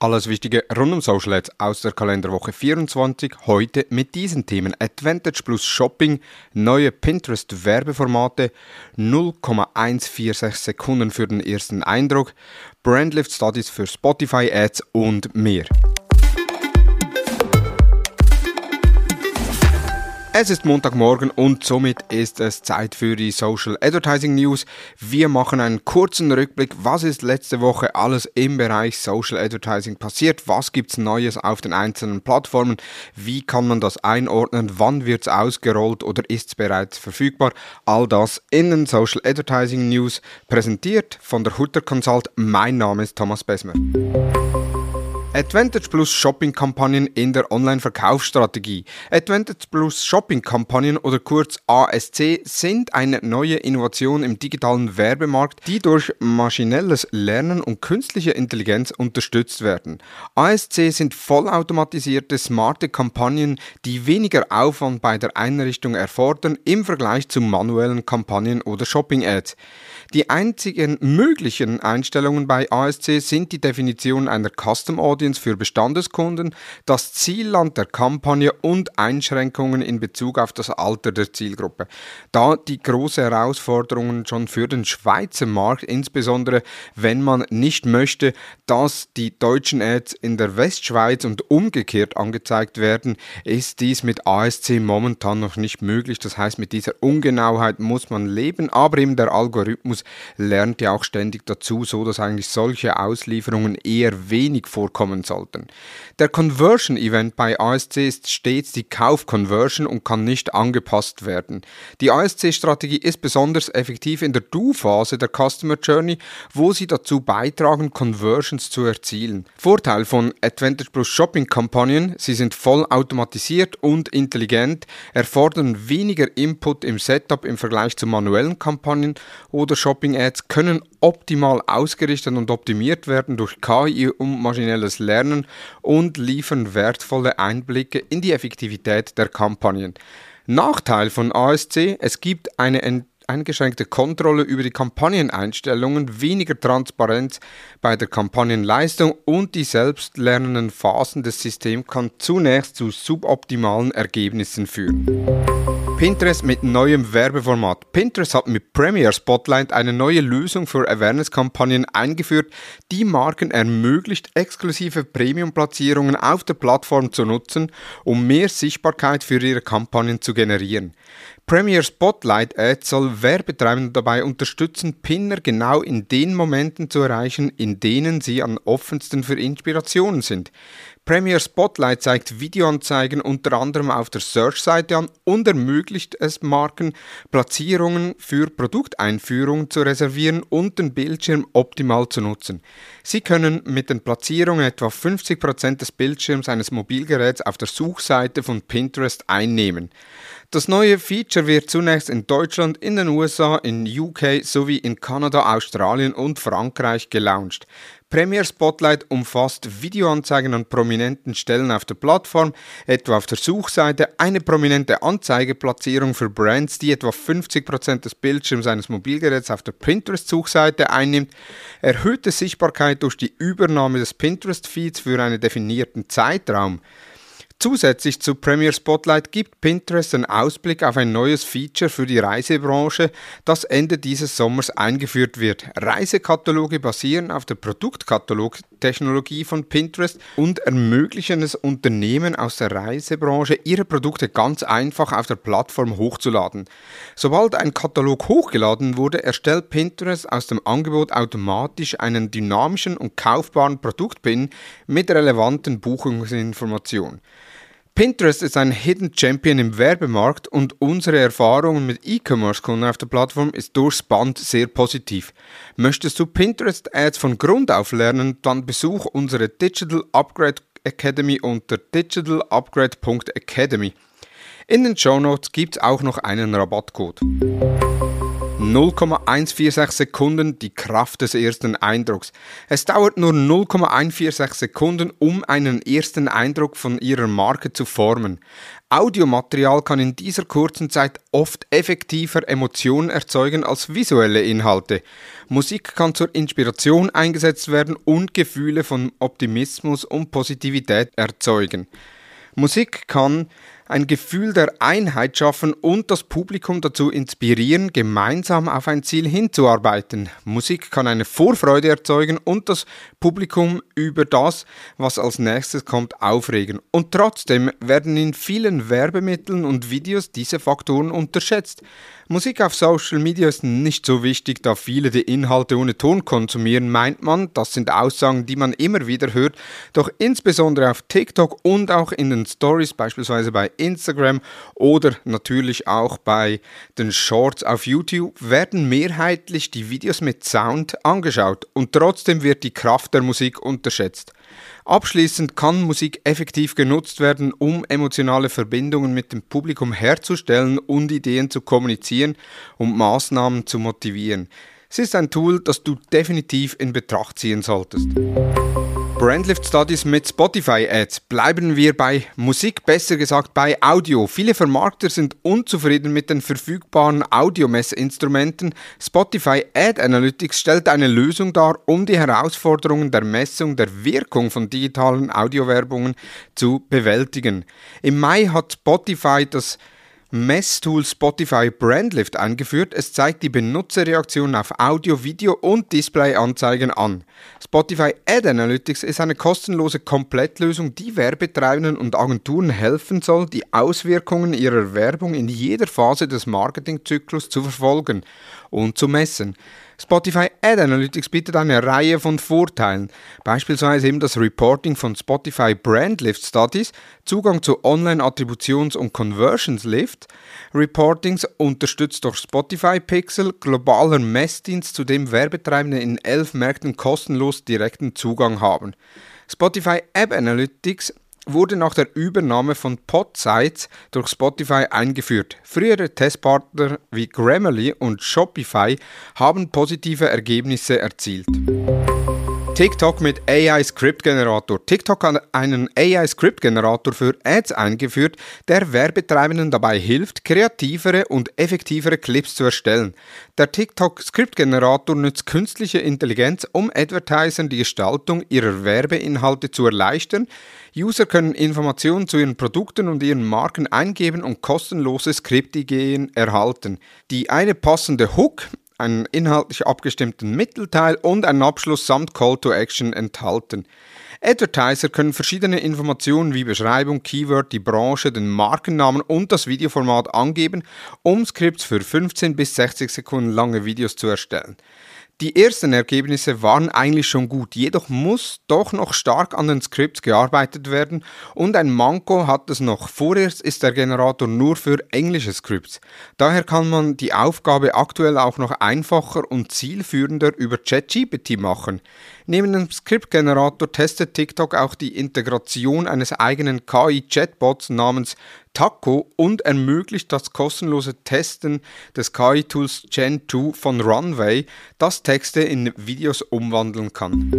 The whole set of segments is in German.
Alles Wichtige rund um Social Ads aus der Kalenderwoche 24. Heute mit diesen Themen Advantage plus Shopping, neue Pinterest Werbeformate, 0,146 Sekunden für den ersten Eindruck, Brandlift Studies für Spotify Ads und mehr. Es ist Montagmorgen und somit ist es Zeit für die Social Advertising News. Wir machen einen kurzen Rückblick, was ist letzte Woche alles im Bereich Social Advertising passiert, was gibt's Neues auf den einzelnen Plattformen, wie kann man das einordnen, wann wird's ausgerollt oder ist's bereits verfügbar. All das in den Social Advertising News präsentiert von der Hutter Consult. Mein Name ist Thomas Besmer. Advantage Plus Shopping-Kampagnen in der Online-Verkaufsstrategie. Advantage Plus Shopping-Kampagnen oder kurz ASC sind eine neue Innovation im digitalen Werbemarkt, die durch maschinelles Lernen und künstliche Intelligenz unterstützt werden. ASC sind vollautomatisierte, smarte Kampagnen, die weniger Aufwand bei der Einrichtung erfordern im Vergleich zu manuellen Kampagnen oder Shopping-Ads. Die einzigen möglichen Einstellungen bei ASC sind die Definition einer Custom Audience für Bestandeskunden, das Zielland der Kampagne und Einschränkungen in Bezug auf das Alter der Zielgruppe. Da die große Herausforderungen schon für den Schweizer Markt, insbesondere wenn man nicht möchte, dass die deutschen Ads in der Westschweiz und umgekehrt angezeigt werden, ist dies mit ASC momentan noch nicht möglich. Das heißt, mit dieser Ungenauheit muss man leben, aber eben der Algorithmus lernt ja auch ständig dazu, so dass eigentlich solche Auslieferungen eher wenig vorkommen sollten. Der Conversion Event bei ASC ist stets die Kauf-Conversion und kann nicht angepasst werden. Die ASC-Strategie ist besonders effektiv in der Do-Phase der Customer Journey, wo sie dazu beitragen, Conversions zu erzielen. Vorteil von Advantage Plus Shopping-Kampagnen, sie sind voll automatisiert und intelligent, erfordern weniger Input im Setup im Vergleich zu manuellen Kampagnen oder Shopping Shopping-Ads können optimal ausgerichtet und optimiert werden durch KI und maschinelles Lernen und liefern wertvolle Einblicke in die Effektivität der Kampagnen. Nachteil von ASC, es gibt eine eingeschränkte Kontrolle über die Kampagneneinstellungen, weniger Transparenz bei der Kampagnenleistung und die selbstlernenden Phasen des Systems kann zunächst zu suboptimalen Ergebnissen führen. Pinterest mit neuem Werbeformat. Pinterest hat mit Premier Spotlight eine neue Lösung für Awareness-Kampagnen eingeführt, die Marken ermöglicht, exklusive Premium-Platzierungen auf der Plattform zu nutzen, um mehr Sichtbarkeit für ihre Kampagnen zu generieren. Premier Spotlight Ads soll Werbetreibende dabei unterstützen, Pinner genau in den Momenten zu erreichen, in denen sie am offensten für Inspirationen sind. Premier Spotlight zeigt Videoanzeigen unter anderem auf der Search-Seite an und ermöglicht es Marken, Platzierungen für Produkteinführungen zu reservieren und den Bildschirm optimal zu nutzen. Sie können mit den Platzierungen etwa 50% des Bildschirms eines Mobilgeräts auf der Suchseite von Pinterest einnehmen. Das neue Feature wird zunächst in Deutschland, in den USA, in UK sowie in Kanada, Australien und Frankreich gelauncht. Premier Spotlight umfasst Videoanzeigen an prominenten Stellen auf der Plattform, etwa auf der Suchseite, eine prominente Anzeigeplatzierung für Brands, die etwa 50% des Bildschirms eines Mobilgeräts auf der Pinterest-Suchseite einnimmt, erhöhte Sichtbarkeit durch die Übernahme des Pinterest-Feeds für einen definierten Zeitraum, Zusätzlich zu Premier Spotlight gibt Pinterest einen Ausblick auf ein neues Feature für die Reisebranche, das Ende dieses Sommers eingeführt wird. Reisekataloge basieren auf der Produktkatalogtechnologie von Pinterest und ermöglichen es Unternehmen aus der Reisebranche, ihre Produkte ganz einfach auf der Plattform hochzuladen. Sobald ein Katalog hochgeladen wurde, erstellt Pinterest aus dem Angebot automatisch einen dynamischen und kaufbaren Produktpin mit relevanten Buchungsinformationen. Pinterest ist ein Hidden Champion im Werbemarkt und unsere Erfahrungen mit E-Commerce-Kunden auf der Plattform ist durchs Band sehr positiv. Möchtest du Pinterest Ads von Grund auf lernen, dann besuch unsere Digital Upgrade Academy unter digitalupgrade.academy. In den Show Notes gibt es auch noch einen Rabattcode. 0,146 Sekunden die Kraft des ersten Eindrucks. Es dauert nur 0,146 Sekunden, um einen ersten Eindruck von Ihrer Marke zu formen. Audiomaterial kann in dieser kurzen Zeit oft effektiver Emotionen erzeugen als visuelle Inhalte. Musik kann zur Inspiration eingesetzt werden und Gefühle von Optimismus und Positivität erzeugen. Musik kann ein Gefühl der Einheit schaffen und das Publikum dazu inspirieren, gemeinsam auf ein Ziel hinzuarbeiten. Musik kann eine Vorfreude erzeugen und das Publikum über das, was als nächstes kommt, aufregen. Und trotzdem werden in vielen Werbemitteln und Videos diese Faktoren unterschätzt. Musik auf Social Media ist nicht so wichtig, da viele die Inhalte ohne Ton konsumieren, meint man. Das sind Aussagen, die man immer wieder hört. Doch insbesondere auf TikTok und auch in den Stories, beispielsweise bei Instagram oder natürlich auch bei den Shorts auf YouTube, werden mehrheitlich die Videos mit Sound angeschaut. Und trotzdem wird die Kraft der Musik unterschätzt. Abschließend kann Musik effektiv genutzt werden, um emotionale Verbindungen mit dem Publikum herzustellen und Ideen zu kommunizieren und Maßnahmen zu motivieren. Es ist ein Tool, das du definitiv in Betracht ziehen solltest. Brandlift Studies mit Spotify Ads. Bleiben wir bei Musik, besser gesagt bei Audio. Viele Vermarkter sind unzufrieden mit den verfügbaren Audiomessinstrumenten. Spotify Ad Analytics stellt eine Lösung dar, um die Herausforderungen der Messung der Wirkung von digitalen Audiowerbungen zu bewältigen. Im Mai hat Spotify das Messtool Spotify Brandlift eingeführt. Es zeigt die Benutzerreaktionen auf Audio, Video und Displayanzeigen an. Spotify Ad Analytics ist eine kostenlose Komplettlösung, die Werbetreibenden und Agenturen helfen soll, die Auswirkungen ihrer Werbung in jeder Phase des Marketingzyklus zu verfolgen und zu messen. Spotify Ad Analytics bietet eine Reihe von Vorteilen, beispielsweise eben das Reporting von Spotify Brand Lift Studies, Zugang zu Online-Attributions- und Conversions-Lift, Reportings unterstützt durch Spotify Pixel, globaler Messdienst, zu dem Werbetreibende in elf Märkten kostenlos direkten Zugang haben. Spotify App Analytics wurde nach der Übernahme von Podsites durch Spotify eingeführt. Frühere Testpartner wie Grammarly und Shopify haben positive Ergebnisse erzielt. TikTok mit AI Script Generator. TikTok hat einen AI Script Generator für Ads eingeführt, der Werbetreibenden dabei hilft, kreativere und effektivere Clips zu erstellen. Der TikTok Script Generator nutzt künstliche Intelligenz, um Advertisern die Gestaltung ihrer Werbeinhalte zu erleichtern. User können Informationen zu ihren Produkten und ihren Marken eingeben und kostenlose Skriptideen erhalten. Die eine passende Hook einen inhaltlich abgestimmten Mittelteil und einen Abschluss samt Call to Action enthalten. Advertiser können verschiedene Informationen wie Beschreibung, Keyword, die Branche, den Markennamen und das Videoformat angeben, um Skripts für 15 bis 60 Sekunden lange Videos zu erstellen. Die ersten Ergebnisse waren eigentlich schon gut, jedoch muss doch noch stark an den Scripts gearbeitet werden und ein Manko hat es noch. Vorerst ist der Generator nur für englische Scripts. Daher kann man die Aufgabe aktuell auch noch einfacher und zielführender über ChatGPT machen. Neben dem Script-Generator testet TikTok auch die Integration eines eigenen KI-Chatbots namens Taco und ermöglicht das kostenlose Testen des KI-Tools Gen 2 von Runway, das Texte in Videos umwandeln kann.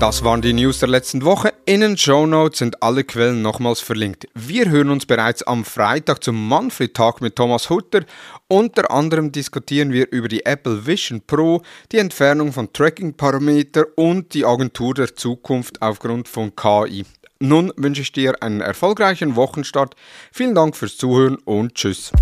Das waren die News der letzten Woche. In den Show Notes sind alle Quellen nochmals verlinkt. Wir hören uns bereits am Freitag zum Manfred-Tag mit Thomas Hutter. Unter anderem diskutieren wir über die Apple Vision Pro, die Entfernung von Tracking-Parameter und die Agentur der Zukunft aufgrund von KI. Nun wünsche ich dir einen erfolgreichen Wochenstart. Vielen Dank fürs Zuhören und tschüss.